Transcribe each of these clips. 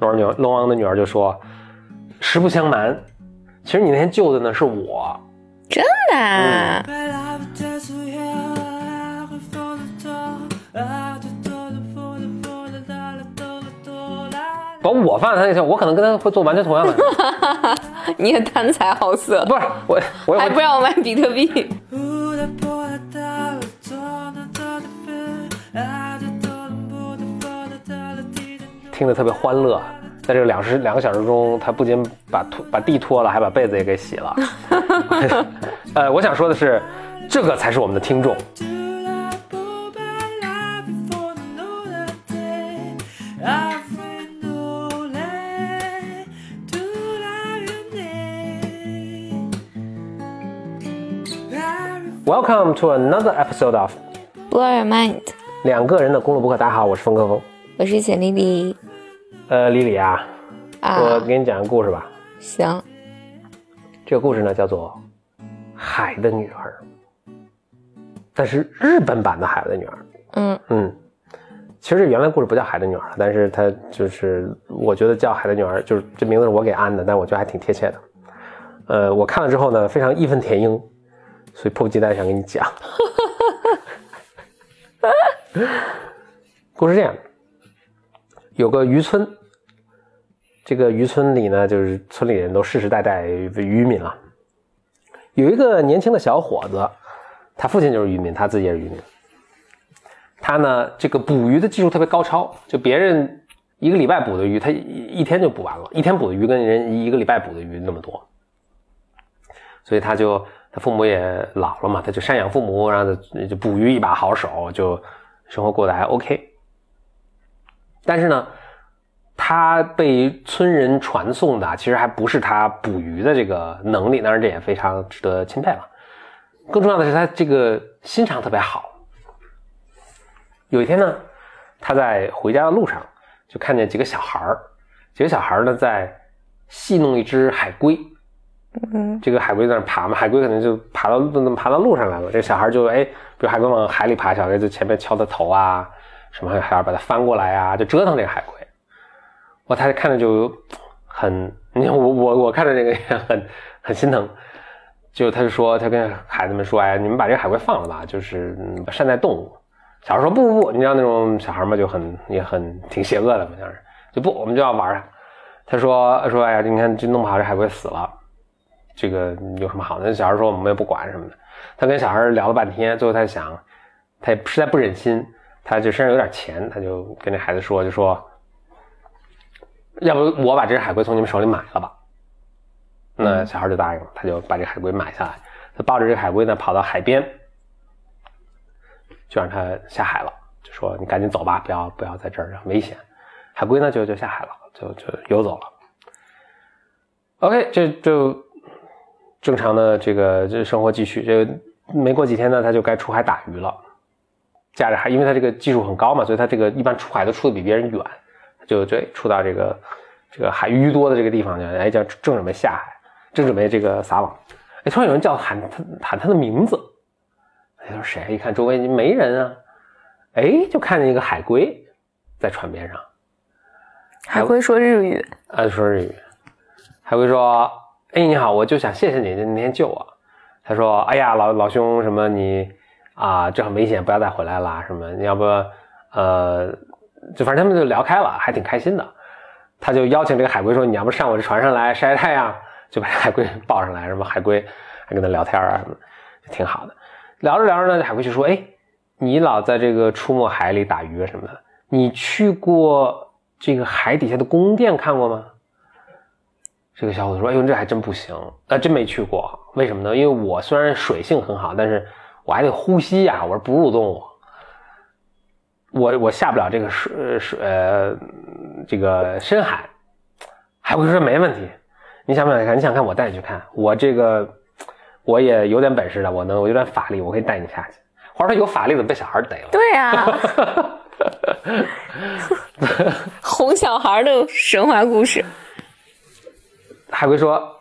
龙儿女龙王的女儿就说：“实不相瞒，其实你那天救的呢是我。真的啊？把我放在他那上，我可能跟他会做完全同样的。你也贪财好色，不是我，我还不让我买比特币。听得特别欢乐，在这个两时两个小时中，他不仅把拖把地拖了，还把被子也给洗了。呃，我想说的是，这个才是我们的听众。Welcome to another episode of Blow your mind，两个人的公路博客。大家好，我是峰哥峰。我是简丽丽呃，李李啊，啊。我给你讲个故事吧。行，这个故事呢叫做《海的女儿》，但是日本版的《海的女儿》。嗯嗯，其实原来故事不叫《海的女儿》，但是它就是我觉得叫《海的女儿》，就是这名字是我给安的，但我觉得还挺贴切的。呃，我看了之后呢，非常义愤填膺，所以迫不及待想跟你讲。故事这样，有个渔村，这个渔村里呢，就是村里人都世世代代渔民了。有一个年轻的小伙子，他父亲就是渔民，他自己也是渔民。他呢，这个捕鱼的技术特别高超，就别人一个礼拜捕的鱼，他一一天就捕完了，一天捕的鱼跟人一个礼拜捕的鱼那么多。所以他就他父母也老了嘛，他就赡养父母，然后就就捕鱼一把好手，就生活过得还 OK。但是呢，他被村人传颂的其实还不是他捕鱼的这个能力，当然这也非常值得钦佩了。更重要的是他这个心肠特别好。有一天呢，他在回家的路上就看见几个小孩儿，几个小孩儿呢在戏弄一只海龟。嗯这个海龟在那爬嘛，海龟可能就爬到爬到路上来了。这个小孩就哎，比如海龟往海里爬，小孩就前面敲它头啊，什么还要把它翻过来啊，就折腾这个海龟。我他看着就很，你看我我我看着这个也很很心疼。就他就说，他跟孩子们说，哎，你们把这个海龟放了吧，就是嗯善待动物。小孩说不不不，你知道那种小孩嘛，就很也很挺邪恶的嘛，像是就不，我们就要玩。他说说，哎呀，你看这弄不好这海龟死了。这个有什么好的？小孩说我们也不管什么的。他跟小孩聊了半天，最后他想，他也实在不忍心，他就身上有点钱，他就跟这孩子说，就说，要不我把这只海龟从你们手里买了吧？那小孩就答应了，他就把这海龟买下来。他抱着这个海龟呢，跑到海边，就让他下海了，就说你赶紧走吧，不要不要在这儿，很危险。海龟呢就就下海了，就就游走了。OK，这就。正常的这个这生活继续，这没过几天呢，他就该出海打鱼了。驾着还，因为他这个技术很高嘛，所以他这个一般出海都出的比别人远，就这出到这个这个海鱼多的这个地方去，哎，叫正准备下海，正准备这个撒网，哎，突然有人叫喊他喊他的名字，哎，说谁？一看周围没人啊，哎，就看见一个海龟在船边上。海龟说日语，啊，说日语。海龟说。哎，你好，我就想谢谢你那天救我。他说：“哎呀，老老兄，什么你啊，这很危险，不要再回来了。什么你要不呃，就反正他们就聊开了，还挺开心的。他就邀请这个海龟说：你要不上我这船上来晒晒太阳？就把海龟抱上来，什么海龟还跟他聊天啊，什么挺好的。聊着聊着呢，海龟就说：哎，你老在这个出没海里打鱼什么的，你去过这个海底下的宫殿看过吗？”这个小伙子说：“哎呦，这还真不行，呃，真没去过。为什么呢？因为我虽然水性很好，但是我还得呼吸呀，我是哺乳动物，我我下不了这个水水呃这个深海。”海龟说：“没问题，你想不想看？你想看，我带你去看。我这个我也有点本事的，我能，我有点法力，我可以带你下去。话说有法力怎么被小孩逮了？对呀、哄小孩的神话故事。海龟说：“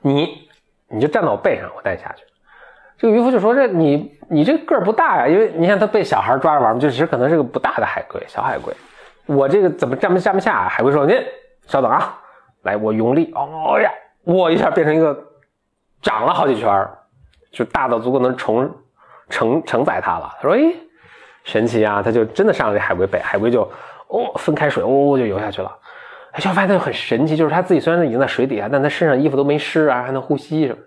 你你就站到我背上，我带你下去。”这个渔夫就说：“这你你这个儿不大呀，因为你看他被小孩抓着玩嘛，就其实可能是个不大的海龟，小海龟。我这个怎么站不站不下？”海龟说：“您稍等啊，来，我用力，哦呀，我一下变成一个长了好几圈，就大到足够能承承承载它了。”他说：“哎，神奇啊！”他就真的上了这海龟背，海龟就哦分开水，哦就游下去了。哎，就发现它就很神奇，就是它自己虽然已经在水底下，但它身上衣服都没湿啊，还能呼吸什么。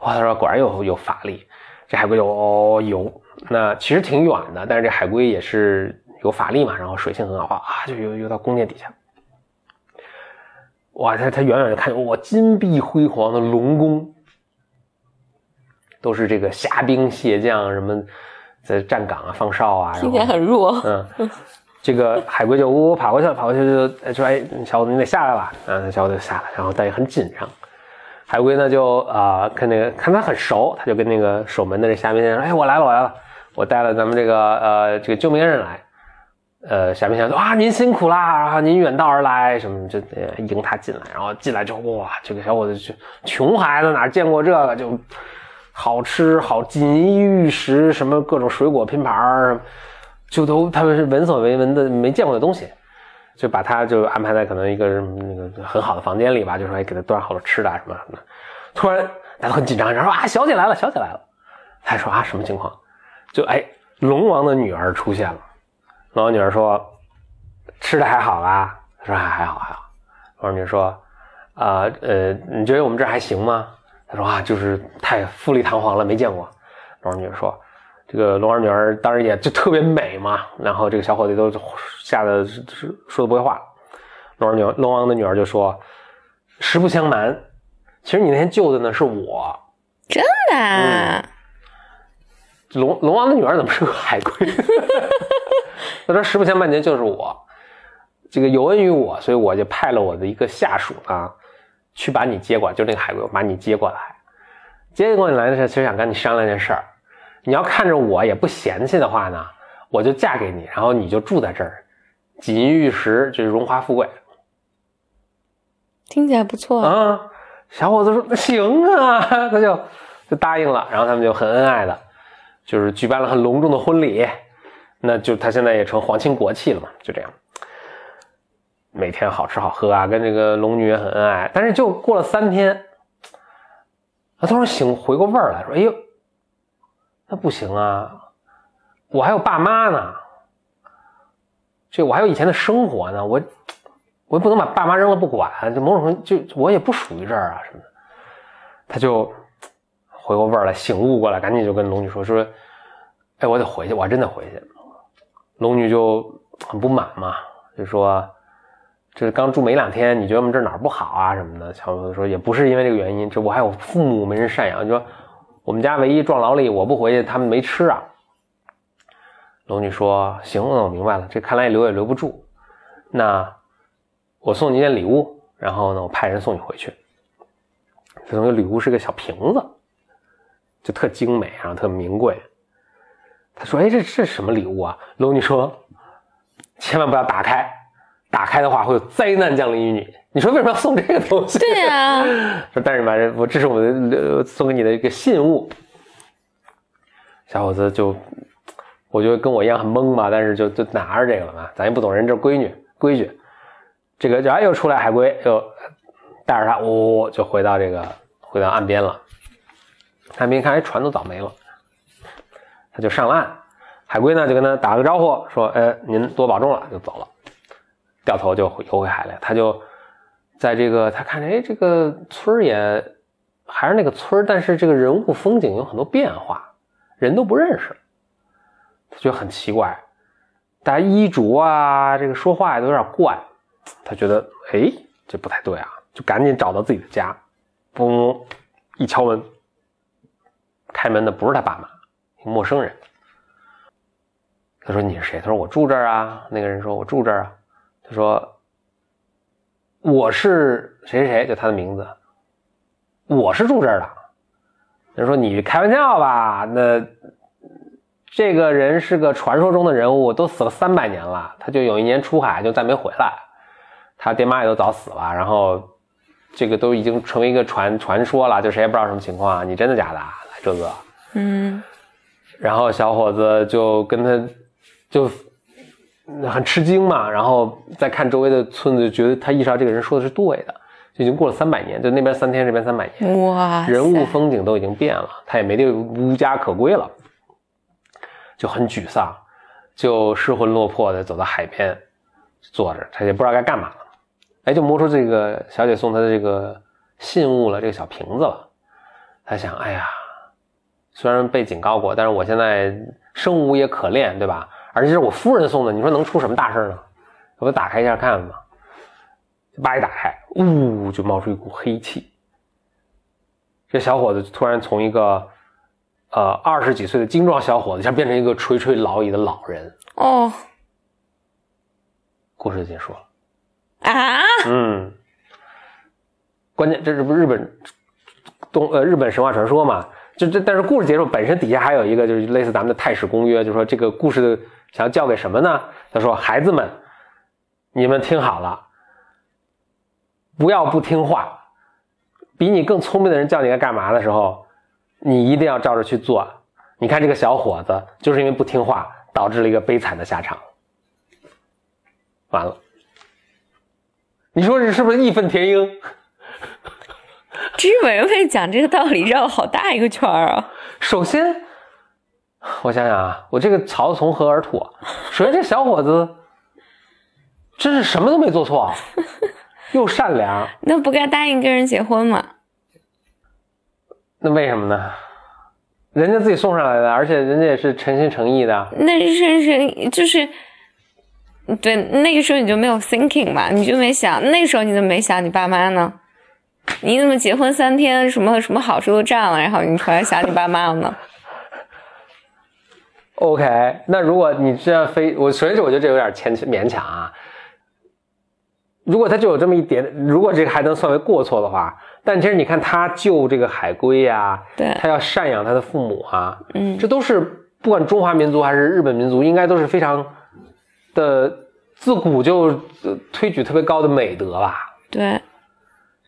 哇，他说果然有有法力，这海龟就哦游，那其实挺远的，但是这海龟也是有法力嘛，然后水性很好，啊就游游到宫殿底下。哇，他他远远的看见哇金碧辉煌的龙宫，都是这个虾兵蟹将什么在站岗啊放哨啊，听起来很弱。嗯，这个海龟就呜呜跑过去了，跑过去就说：“哎，小伙子，你得下来吧。”嗯，小伙子就下来，然后但也很紧张。海龟呢就啊看那个看他很熟，他就跟那个守门的这虾兵蟹将说：“哎，我来了，我来了，我带了咱们这个呃这个救命恩人来。”呃，虾兵蟹将说：“啊，您辛苦啦，然后您远道而来，什么就迎他进来，然后进来之后，哇，这个小伙子就穷孩子哪见过这个，就好吃好锦衣玉食，什么各种水果拼盘，就都他们是闻所未闻的没见过的东西。”就把他就安排在可能一个那个很好的房间里吧，就说哎给他端好了吃的什么什么。突然大家都很紧张，然后说啊小姐来了，小姐来了。他说啊什么情况？就哎龙王的女儿出现了。龙王女儿说吃的还好吧？他说还好还好。龙王女儿说啊呃你觉得我们这还行吗？他说啊就是太富丽堂皇了，没见过。龙王女儿说。这个龙儿女儿当然也就特别美嘛，然后这个小伙子都吓得是说的不会话。龙儿女龙王的女儿就说：“实不相瞒，其实你那天救的呢是我。”真的？龙龙王的女儿怎么是个海龟？他说：“实不相瞒，您就是我，这个有恩于我，所以我就派了我的一个下属啊，去把你接过来，就那个海龟把你接过来。接过来的时候，其实想跟你商量件事儿。”你要看着我也不嫌弃的话呢，我就嫁给你，然后你就住在这儿，锦衣玉食，就是荣华富贵。听起来不错啊！小伙子说：“那行啊。”他就就答应了，然后他们就很恩爱的，就是举办了很隆重的婚礼。那就他现在也成皇亲国戚了嘛，就这样，每天好吃好喝啊，跟这个龙女也很恩爱。但是就过了三天，他突然醒回过味儿来说：“哎呦！”那不行啊，我还有爸妈呢，这我还有以前的生活呢，我我也不能把爸妈扔了不管，就某种程度就我也不属于这儿啊什么的。他就回过味儿来，醒悟过来，赶紧就跟龙女说说，哎，我得回去，我还真得回去。龙女就很不满嘛，就说这刚住没两天，你觉得我们这哪儿不好啊什么的？小伙子说也不是因为这个原因，这我还有父母没人赡养，就说。我们家唯一壮劳力，我不回去，他们没吃啊。龙女说：“行，那我明白了，这看来留也留不住。那我送你件礼物，然后呢，我派人送你回去。这东西礼物是个小瓶子，就特精美，然后特名贵。”他说：“哎，这这什么礼物啊？”龙女说：“千万不要打开，打开的话会有灾难降临于你。”你说为什么要送这个东西？对呀，说但是吧，我这是我的送给你的一个信物。小伙子就，我觉得跟我一样很懵嘛，但是就就拿着这个了嘛，咱也不懂人这规矩规矩。这个然后又出来海龟，又带着他，呜就回到这个回到岸边了。岸边看，哎，船都早没了，他就上了岸。海龟呢就跟他打个招呼，说：“哎，您多保重了。”就走了，掉头就游回海来，他就。在这个，他看着，哎，这个村也还是那个村，但是这个人物风景有很多变化，人都不认识，他觉得很奇怪，大家衣着啊，这个说话也都有点怪，他觉得，哎，这不太对啊，就赶紧找到自己的家，嘣，一敲门，开门的不是他爸妈，陌生人。他说你是谁？他说我住这儿啊。那个人说我住这儿啊。他说。我是谁谁谁，就他的名字。我是住这儿的。人说你开玩笑吧？那这个人是个传说中的人物，都死了三百年了。他就有一年出海，就再没回来。他爹妈也都早死了。然后这个都已经成为一个传传说了，就谁也不知道什么情况。你真的假的？来，这个嗯然后小伙子就跟他就很吃惊嘛，然后再看周围的村子，就觉得他意识到这个人说的是对的，就已经过了三百年，就那边三天，这边三百年，哇，人物风景都已经变了，他也没地无家可归了，就很沮丧，就失魂落魄的走到海边坐着，他也不知道该干嘛了。哎，就摸出这个小姐送他的这个信物了，这个小瓶子了。他想，哎呀，虽然被警告过，但是我现在生无也可恋，对吧？而且是我夫人送的，你说能出什么大事呢？我就打开一下看看吧，叭一打开，呜，就冒出一股黑气。这小伙子突然从一个呃二十几岁的精壮小伙子，一下变成一个垂垂老矣的老人。哦故事结束了。啊，嗯，关键这是不是日本东呃日本神话传说嘛？就这，但是故事结束本身底下还有一个就是类似咱们的太史公约，就说这个故事的想要教给什么呢？他说孩子们，你们听好了，不要不听话，比你更聪明的人叫你该干嘛的时候，你一定要照着去做。你看这个小伙子就是因为不听话，导致了一个悲惨的下场。完了。你说这是不是义愤填膺？日本人为讲这个道理绕了好大一个圈儿啊！首先，我想想啊，我这个槽从何而吐啊？首先，这小伙子真是什么都没做错，又善良，那不该答应跟人结婚吗？那为什么呢？人家自己送上来的，而且人家也是诚心诚意的。那是是就是，对，那个时候你就没有 thinking 嘛，你就没想，那时候你怎么没想你爸妈呢？你怎么结婚三天，什么什么好处都占了，然后你突然想你爸妈了呢？OK，那如果你这样非我，首先是我觉得这有点牵勉强啊。如果他就有这么一点，如果这个还能算为过错的话，但其实你看他救这个海龟呀、对他要赡养他的父母啊，嗯这都是不管中华民族还是日本民族，应该都是非常的自古就呃推举特别高的美德吧。对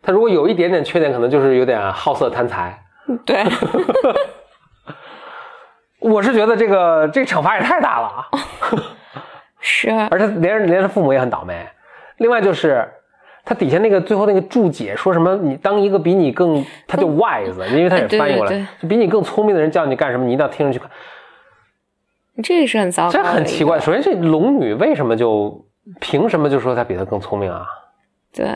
他如果有一点点缺点，可能就是有点好色贪财。对，我是觉得这个这个惩罚也太大了啊！是而且连连他父母也很倒霉。另外就是他底下那个最后那个注解说什么，你当一个比你更，他就 wise，因为他也翻译过来，对对对就比你更聪明的人叫你干什么，你一定要听着去看。这个是很糟糕，这很奇怪。。首先，这龙女为什么就凭什么就说她比他更聪明啊？对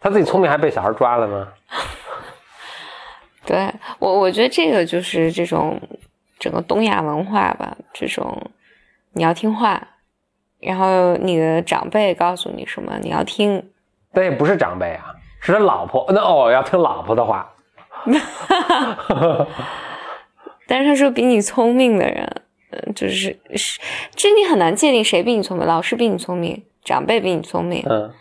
她自己聪明还被小孩抓了呢？对，我我觉得这个就是这种整个东亚文化吧，这种你要听话，然后你的长辈告诉你什么，你要听。但也不是长辈啊，是他老婆。那哦，要听老婆的话。但是他说比你聪明的人，嗯，就是是，这你很难界定谁比你聪明，老师比你聪明，长辈比你聪明，嗯，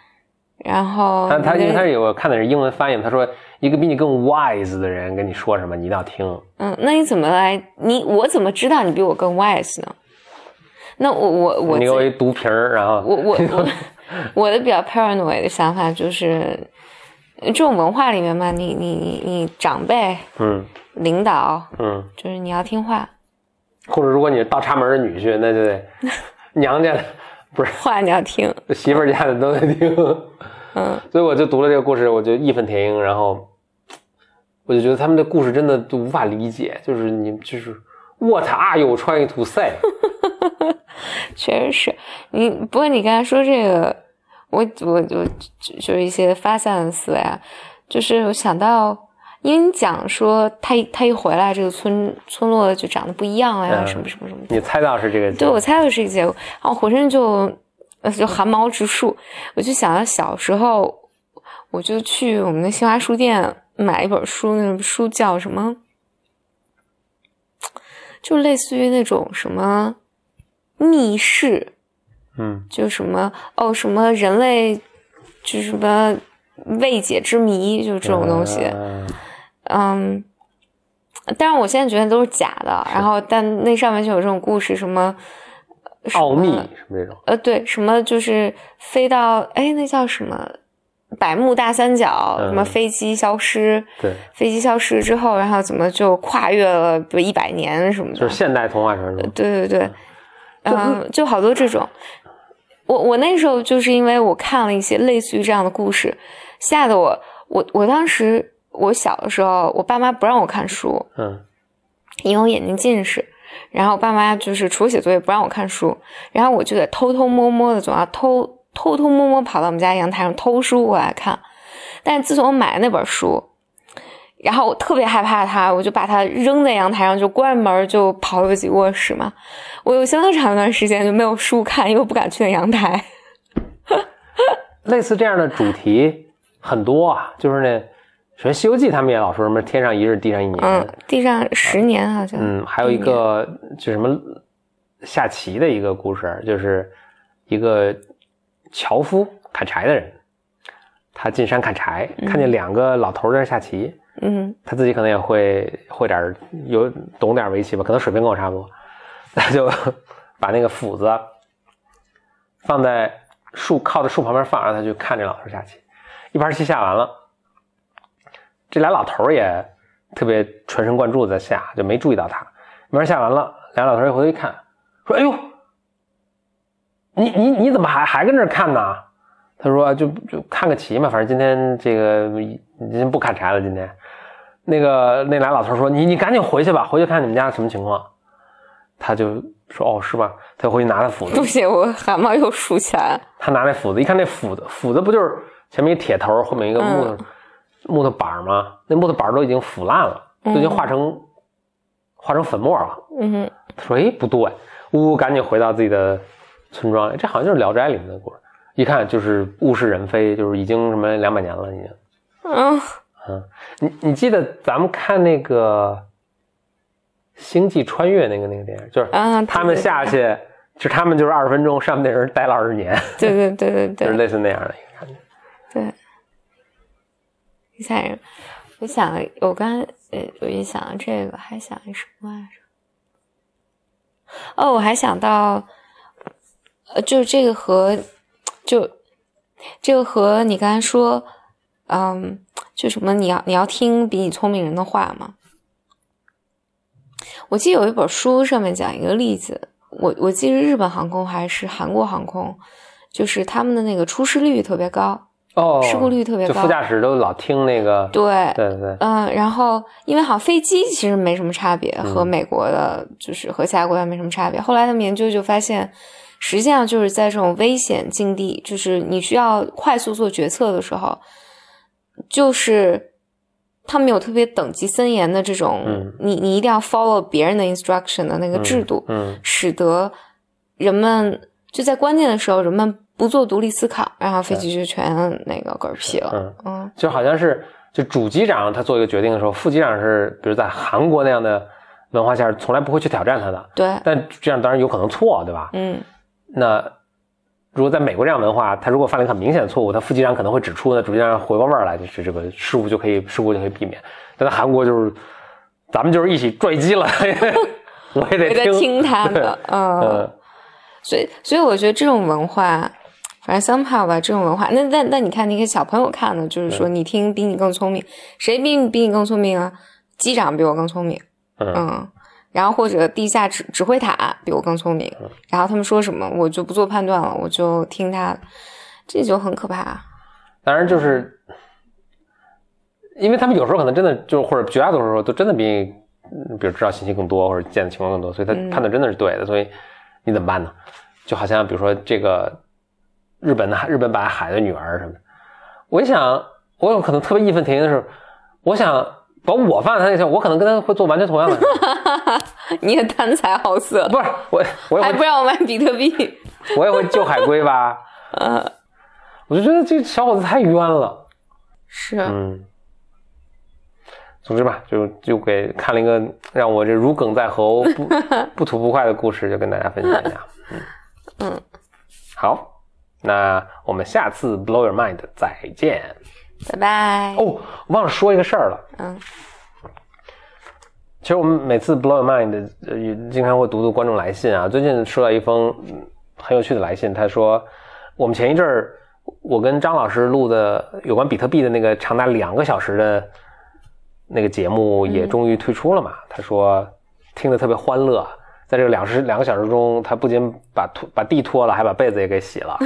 然后他他因为他有我看的是英文翻译，他说一个比你更 wise 的人跟你说什么，你一定要听。嗯，那你怎么来？你我怎么知道你比我更 wise 呢？那我我我你给我一毒瓶儿，然后我我我 我的比较 paranoid 的想法就是，这种文化里面嘛，你你你你长辈、嗯领导，嗯，就是你要听话，或者如果你是倒插门的女婿，那就得 娘家的 不是话你要听。媳妇儿家的都得听。嗯，所以我就读了这个故事，我就义愤填膺，然后我就觉得他们的故事真的都无法理解，就是你就是 What are you trying to say？确实是你。不过你刚才说这个，我我我就就是一些发散的思维啊，就是我想到，因为你讲说他一他一回来，这个村村落就长得不一样了呀，嗯什么什么什么的。你猜到是这个？对，我猜到是这个结果，然后浑身就呃就汗毛直竖。我就想到小时候，我就去我们的新华书店买一本书，那本书叫什么？就类似于那种什么密室，嗯就什么哦什么人类，就什么未解之谜，就这种东西。嗯嗯，但是我现在觉得都是假的。然后，但那上面就有这种故事，什么奥秘什么这种？呃，对，什么就是飞到哎，那叫什么百慕大三角，嗯什么飞机消失，对，飞机消失之后，然后怎么就跨越了比如一百年什么的，就是现代童话传说。对对对，嗯、就好多这种。我我那时候就是因为我看了一些类似于这样的故事，吓得我我我当时我小的时候，我爸妈不让我看书，嗯因为我眼睛近视，然后爸妈就是除了写作业不让我看书，然后我就得偷偷摸摸的总要偷偷偷摸摸跑到我们家阳台上偷书过来看。但自从我买了那本书，然后我特别害怕它，我就把它扔在阳台上，就关门就跑回自己卧室嘛。我有相当长一段时间就没有书看，因为我不敢去阳台。类似这样的主题很多啊，就是那首先《西游记》他们也老说什么天上一日，地上一年，嗯，地上十年好像。嗯，还有一个就什么下棋的一个故事，就是一个樵夫砍柴的人，他进山砍柴，看见两个老头在那下棋，嗯。他自己可能也会会点有懂点围棋吧，可能水平跟我差不多，他就 把那个斧子放在树靠在树旁边放，让他去看这老头下棋。一盘棋下完了，这俩老头儿也特别全神贯注的在下，就没注意到他。一盘下完了，俩老头儿一回头一看，说：“哎呦，你你你怎么还还跟这儿看呢？”他说：“就就看个棋嘛，反正今天这个今天不砍柴了，今天。”那个那俩老头说：“你你赶紧回去吧，回去看你们家什么情况。”他就说：“哦，是吧？”他就回去拿他斧子不，行，我汗毛又竖起来了。他拿那斧子，一看那斧子，斧子不就是前面一铁头，后面一个木头、木头板吗？那木头板都已经腐烂了，都已经化成、化成粉末了。嗯哼，他说：“哎，不对！”呜呜，赶紧回到自己的村庄。这好像就是《聊斋》里面的故事。一看就是物是人非，就是已经什么两百年了，已经。嗯你你记得咱们看那个《星际穿越》那个那个电影，就是他们下去，就他们就是二十分钟，上面那人待了二十年，对对对对对 就是类似那样的一个感觉。对，第三人，我想我刚呃，我一想到这个，还想什么来着？哦，我还想到，呃，就是这个和就这个和你刚才说，嗯，就什么你要你要听比你聪明人的话吗。我记得有一本书上面讲一个例子，我我记得日本航空还是韩国航空，就是他们的那个出事率特别高。哦，事故率特别高就副驾驶都老听那个，对，对对对，嗯，然后因为好像飞机其实没什么差别，嗯。和美国的，就是和其他国家没什么差别。后来他们研究就发现，实际上就是在这种危险境地，就是你需要快速做决策的时候，就是他们有特别等级森严的这种，嗯。你你一定要 follow 别人的 instruction 的那个制度，嗯。使得人们就在关键的时候，人们不做独立思考，然后飞机就全那个嗝屁了。嗯，嗯就好像是就主机长他做一个决定的时候，副机长是比如在韩国那样的文化下，从来不会去挑战他的，对，但这样当然有可能错，对吧？嗯那如果在美国这样文化，他如果犯了一个很明显的错误，他副机长可能会指出，那主机长回过味儿来，就是这个失误就可以事故就可以避免。但在韩国就是咱们就是一起坠机了，我也得 听，听他的，嗯。嗯所以，所以我觉得这种文化，反正 somehow 吧，这种文化，那那那你看那些小朋友看的，就是说你听比你更聪明，谁比你比你更聪明啊？机长比我更聪明，嗯嗯，然后或者地下指指挥塔比我更聪明，然后他们说什么我就不做判断了，我就听他的，这就很可怕。当然就是，因为他们有时候可能真的就或者绝大多数时候都真的比你，嗯比如知道信息更多或者见的情况更多，所以他嗯判断真的是对的。所以你怎么办呢？就好像比如说这个日本的日本把海的女儿什么的，我一想，我有可能特别义愤填膺的是，我想把我放在他那上，我可能跟他会做完全同样的事，你也贪财好色，不是我我也还不让我买比特币，我也会救海龟吧，啊，我就觉得这小伙子太冤了。是，嗯，总之吧，就就给看了一个让我这如鲠在喉、不 不吐不快的故事，就跟大家分享一下。嗯。嗯，好，那我们下次 Blow Your Mind 再见。拜拜。哦，忘了说一个事儿了。嗯其实我们每次 Blow Your Mind 呃也经常会读读观众来信啊。最近收到一封嗯很有趣的来信，他说我们前一阵儿我跟张老师录的有关比特币的那个长达两个小时的那个节目也终于推出了嘛？他说听得特别欢乐，在这个两时两个小时中，他不仅把拖把地拖了，还把被子也给洗了，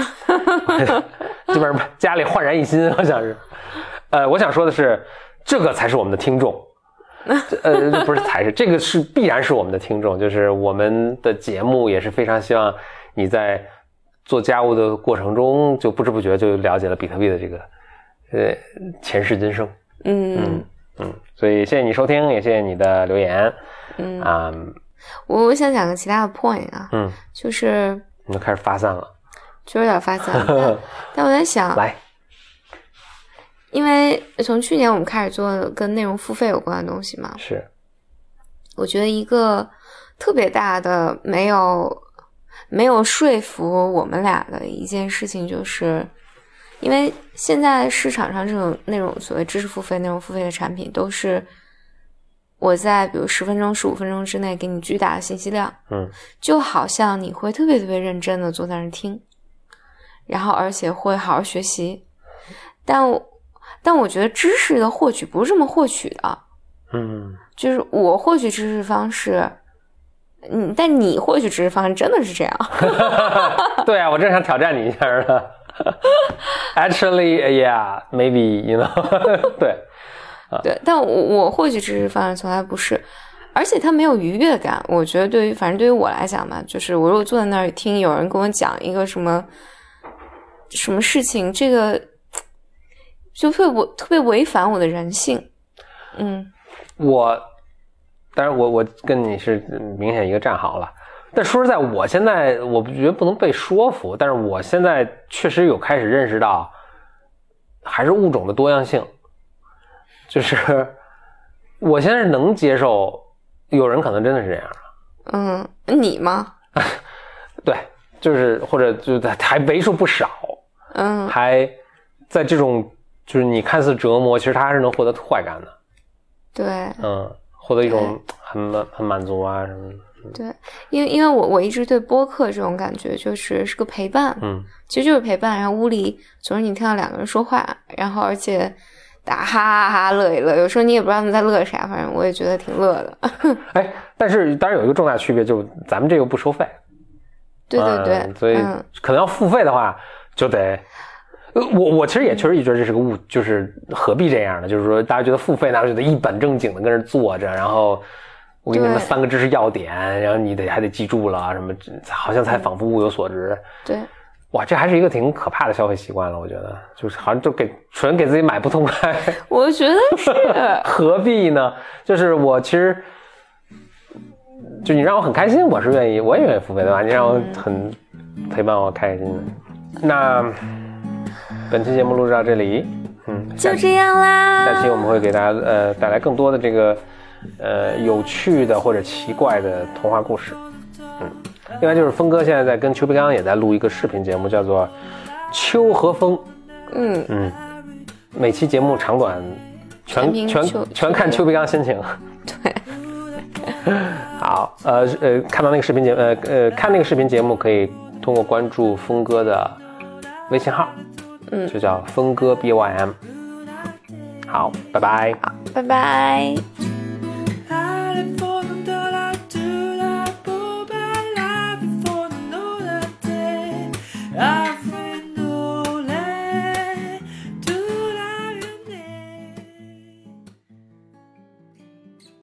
基本上家里焕然一新，好像是。呃，我想说的是，这个才是我们的听众。呃，不是才是，这个是必然是我们的听众，就是我们的节目也是非常希望你在做家务的过程中，就不知不觉就了解了比特币的这个呃前世今生。嗯嗯嗯，所以谢谢你收听，也谢谢你的留言。嗯啊，我我想讲个其他的 point 啊，嗯，就是你就开始发散了，就有点发散，但但我在想，来，因为从去年我们开始做跟内容付费有关的东西嘛，是。我觉得一个特别大的没有没有说服我们俩的一件事情，就是因为现在市场上这种那种所谓知识付费、内容付费的产品，都是我在比如十分钟、十五分钟之内给你巨大的信息量，嗯。就好像你会特别特别认真的坐在那儿听，然后而且会好好学习，但我但我觉得知识的获取不是这么获取的，嗯。就是我获取知识方式，嗯，但你获取知识方式真的是这样？对啊，我正想挑战你一下呢。Actually, yeah, maybe you know 对，对，但我我获取知识方式从来不是，而且它没有愉悦感。我觉得对于反正对于我来讲嘛，就是我如果坐在那儿听有人跟我讲一个什么什么事情，这个就特别特别违反我的人性。嗯我，当然我我跟你是明显一个战壕了。但说实在，我现在我觉得不能被说服，但是我现在确实有开始认识到，还是物种的多样性，就是我现在能接受，有人可能真的是这样，嗯，你吗？对，就是或者就还为数不少，嗯。还在这种就是你看似折磨，其实他还是能获得快感的，对。嗯，获得一种很满很满足啊什么的，对，因为因为我我一直对播客这种感觉就是是个陪伴，嗯。其实就是陪伴。然后屋里总是你听到两个人说话，然后而且大家哈哈哈乐一乐，有时候你也不知道他们在乐啥，反正我也觉得挺乐的。哎，但是当然有一个重大区别，就是咱们这个不收费。对对对，嗯所以嗯可能要付费的话，就得。呃，我我其实也确实也觉得这是个误，就是何必这样呢？就是说，大家觉得付费，大家觉得一本正经的跟这坐着，然后我给你们三个知识要点，然后你得还得记住了什么，好像才仿佛物有所值。对哇，这还是一个挺可怕的消费习惯了，我觉得，就是好像就给纯给自己买不痛快，我觉得是，何必呢？就是我其实，就你让我很开心，我是愿意，我也愿意付费，对吧？你让我很陪伴我，开心的。那本期节目录制到这里，嗯，就这样啦。下期我们会给大家呃带来更多的这个呃有趣的或者奇怪的童话故事。嗯，另外就是峰哥现在在跟邱培刚也在录一个视频节目，叫做《秋和风》。嗯，嗯，每期节目长短全全全看邱培刚心情。对，好，呃呃，看到那个视频节呃呃看那个视频节目，可以通过关注峰哥的微信号，嗯就叫峰哥 B Y M。好，拜拜。拜拜。